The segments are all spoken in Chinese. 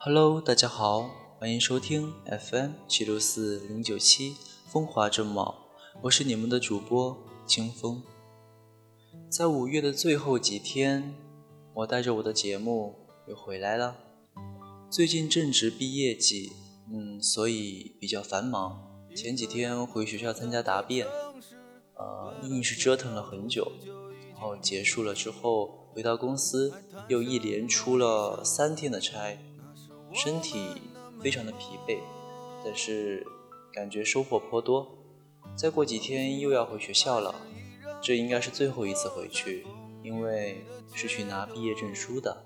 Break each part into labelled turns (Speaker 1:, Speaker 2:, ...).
Speaker 1: Hello，大家好，欢迎收听 FM 七六四零九七风华正茂，我是你们的主播清风。在五月的最后几天，我带着我的节目又回来了。最近正值毕业季，嗯，所以比较繁忙。前几天回学校参加答辩，呃，硬是折腾了很久，然后结束了之后回到公司，又一连出了三天的差，身体非常的疲惫，但是感觉收获颇多。再过几天又要回学校了，这应该是最后一次回去，因为是去拿毕业证书的。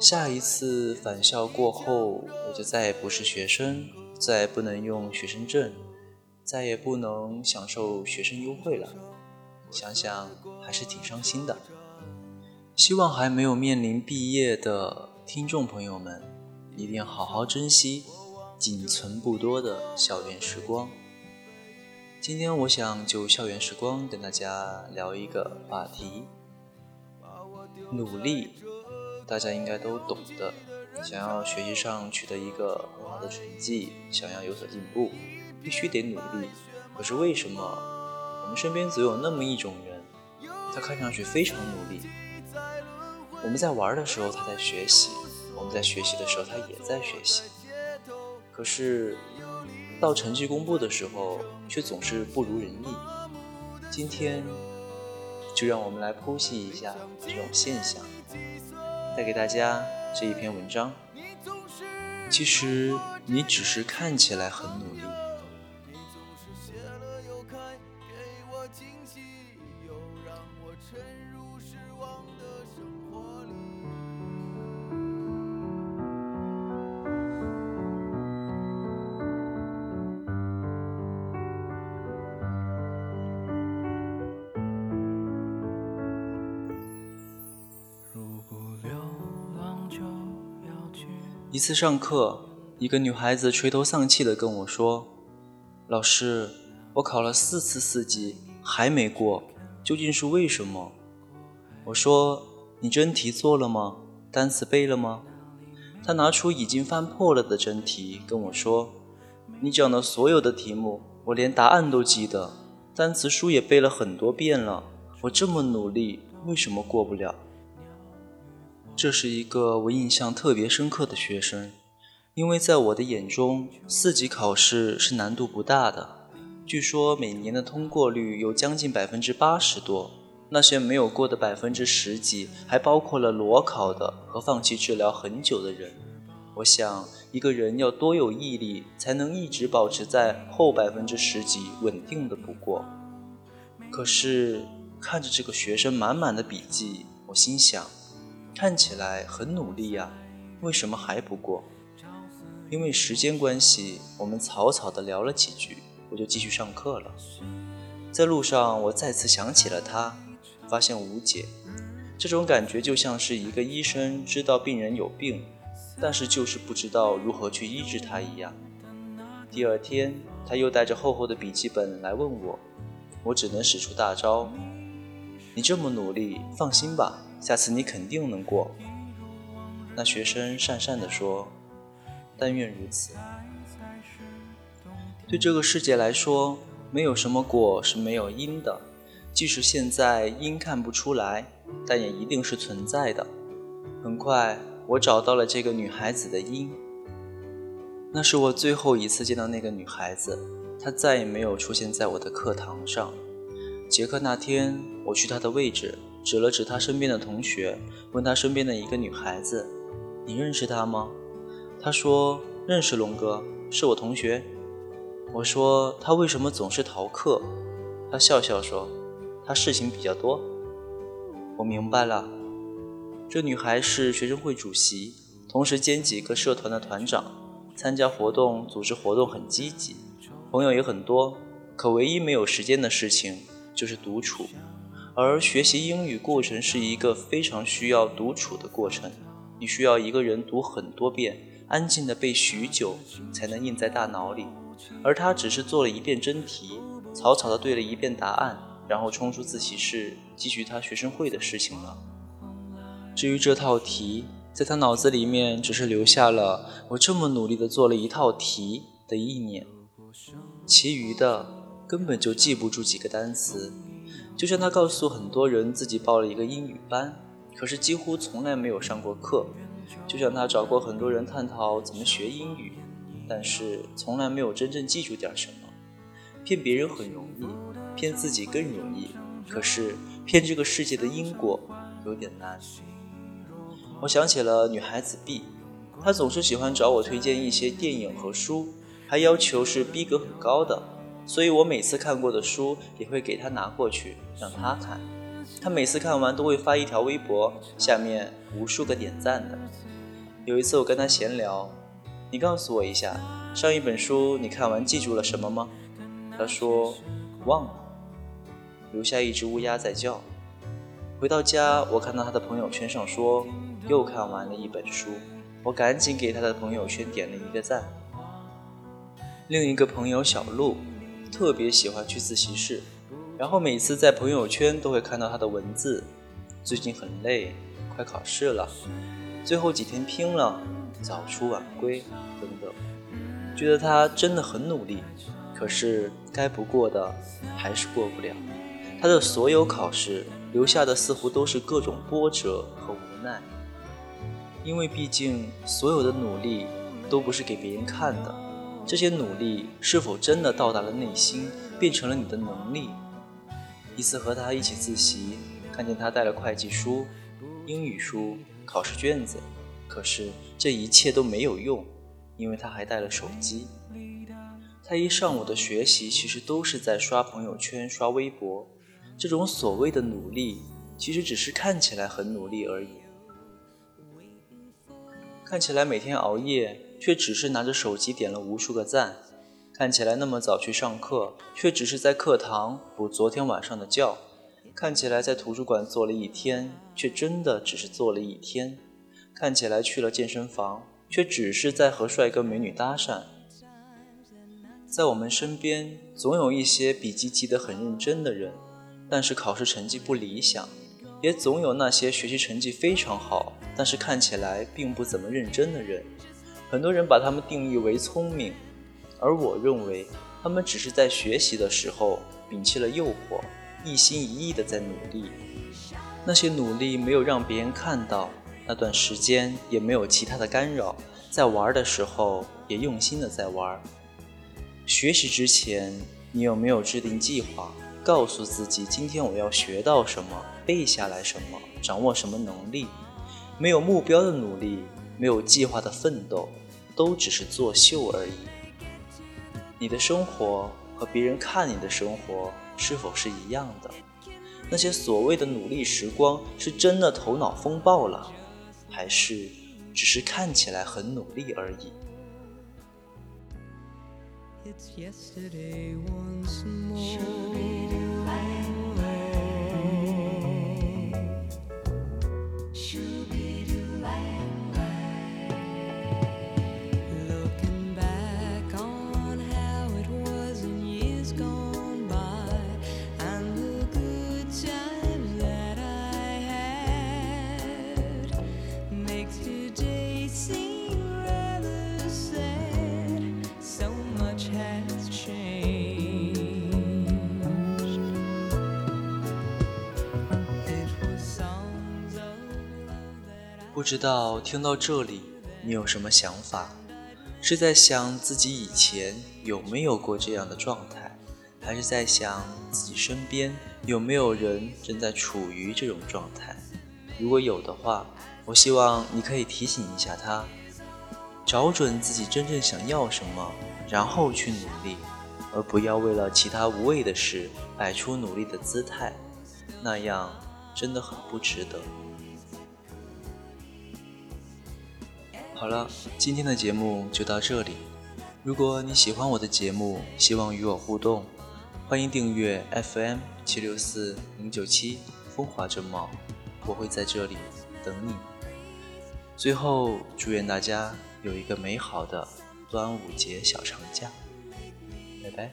Speaker 1: 下一次返校过后，我就再也不是学生。再也不能用学生证，再也不能享受学生优惠了，想想还是挺伤心的。希望还没有面临毕业的听众朋友们，一定要好好珍惜仅存不多的校园时光。今天我想就校园时光跟大家聊一个话题：努力，大家应该都懂的。想要学习上取得一个很好的成绩，想要有所进步，必须得努力。可是为什么我们身边总有那么一种人，他看上去非常努力？我们在玩的时候他在学习，我们在学习的时候他也在学习。可是到成绩公布的时候，却总是不如人意。今天就让我们来剖析一下这种现象，带给大家。这一篇文章，其实你只是看起来很努一次上课，一个女孩子垂头丧气地跟我说：“老师，我考了四次四级还没过，究竟是为什么？”我说：“你真题做了吗？单词背了吗？”她拿出已经翻破了的真题跟我说：“你讲的所有的题目，我连答案都记得，单词书也背了很多遍了。我这么努力，为什么过不了？”这是一个我印象特别深刻的学生，因为在我的眼中，四级考试是难度不大的。据说每年的通过率有将近百分之八十多，那些没有过的百分之十几，还包括了裸考的和放弃治疗很久的人。我想，一个人要多有毅力，才能一直保持在后百分之十几稳定的不过。可是看着这个学生满满的笔记，我心想。看起来很努力呀，为什么还不过？因为时间关系，我们草草的聊了几句，我就继续上课了。在路上，我再次想起了他，发现无解。这种感觉就像是一个医生知道病人有病，但是就是不知道如何去医治他一样。第二天，他又带着厚厚的笔记本来问我，我只能使出大招：“你这么努力，放心吧。”下次你肯定能过。那学生讪讪地说：“但愿如此。”对这个世界来说，没有什么果是没有因的。即使现在因看不出来，但也一定是存在的。很快，我找到了这个女孩子的因。那是我最后一次见到那个女孩子，她再也没有出现在我的课堂上。结课那天，我去她的位置。指了指他身边的同学，问他身边的一个女孩子：“你认识她吗？”他说：“认识龙哥，是我同学。”我说：“他为什么总是逃课？”他笑笑说：“他事情比较多。”我明白了，这女孩是学生会主席，同时兼几个社团的团长，参加活动、组织活动很积极，朋友也很多。可唯一没有时间的事情就是独处。而学习英语过程是一个非常需要独处的过程，你需要一个人读很多遍，安静的背许久，才能印在大脑里。而他只是做了一遍真题，草草的对了一遍答案，然后冲出自习室继续他学生会的事情了。至于这套题，在他脑子里面只是留下了我这么努力的做了一套题的意念，其余的根本就记不住几个单词。就像他告诉很多人自己报了一个英语班，可是几乎从来没有上过课。就像他找过很多人探讨怎么学英语，但是从来没有真正记住点什么。骗别人很容易，骗自己更容易，可是骗这个世界的因果有点难。我想起了女孩子 B，她总是喜欢找我推荐一些电影和书，还要求是逼格很高的，所以我每次看过的书也会给他拿过去让他看。他每次看完都会发一条微博，下面无数个点赞的。有一次我跟他闲聊，你告诉我一下，上一本书你看完记住了什么吗？他说忘了，留下一只乌鸦在叫。回到家，我看到他的朋友圈上说。又看完了一本书，我赶紧给他的朋友圈点了一个赞。另一个朋友小鹿特别喜欢去自习室，然后每次在朋友圈都会看到他的文字。最近很累，快考试了，最后几天拼了，早出晚归等等。觉得他真的很努力，可是该不过的还是过不了。他的所有考试留下的似乎都是各种波折和无奈。因为毕竟，所有的努力都不是给别人看的。这些努力是否真的到达了内心，变成了你的能力？一次和他一起自习，看见他带了会计书、英语书、考试卷子，可是这一切都没有用，因为他还带了手机。他一上午的学习其实都是在刷朋友圈、刷微博。这种所谓的努力，其实只是看起来很努力而已。看起来每天熬夜，却只是拿着手机点了无数个赞；看起来那么早去上课，却只是在课堂补昨天晚上的觉；看起来在图书馆坐了一天，却真的只是坐了一天；看起来去了健身房，却只是在和帅哥美女搭讪。在我们身边，总有一些笔记记得很认真的人，但是考试成绩不理想。也总有那些学习成绩非常好，但是看起来并不怎么认真的人。很多人把他们定义为聪明，而我认为他们只是在学习的时候摒弃了诱惑，一心一意的在努力。那些努力没有让别人看到，那段时间也没有其他的干扰，在玩的时候也用心的在玩。学习之前，你有没有制定计划？告诉自己，今天我要学到什么，背下来什么，掌握什么能力。没有目标的努力，没有计划的奋斗，都只是作秀而已。你的生活和别人看你的生活是否是一样的？那些所谓的努力时光，是真的头脑风暴了，还是只是看起来很努力而已？It's yesterday once more. 不知道听到这里你有什么想法？是在想自己以前有没有过这样的状态，还是在想自己身边有没有人正在处于这种状态？如果有的话，我希望你可以提醒一下他，找准自己真正想要什么，然后去努力，而不要为了其他无谓的事摆出努力的姿态，那样真的很不值得。好了，今天的节目就到这里。如果你喜欢我的节目，希望与我互动，欢迎订阅 FM 七六四零九七风华正茂，我会在这里等你。最后，祝愿大家有一个美好的端午节小长假，拜拜。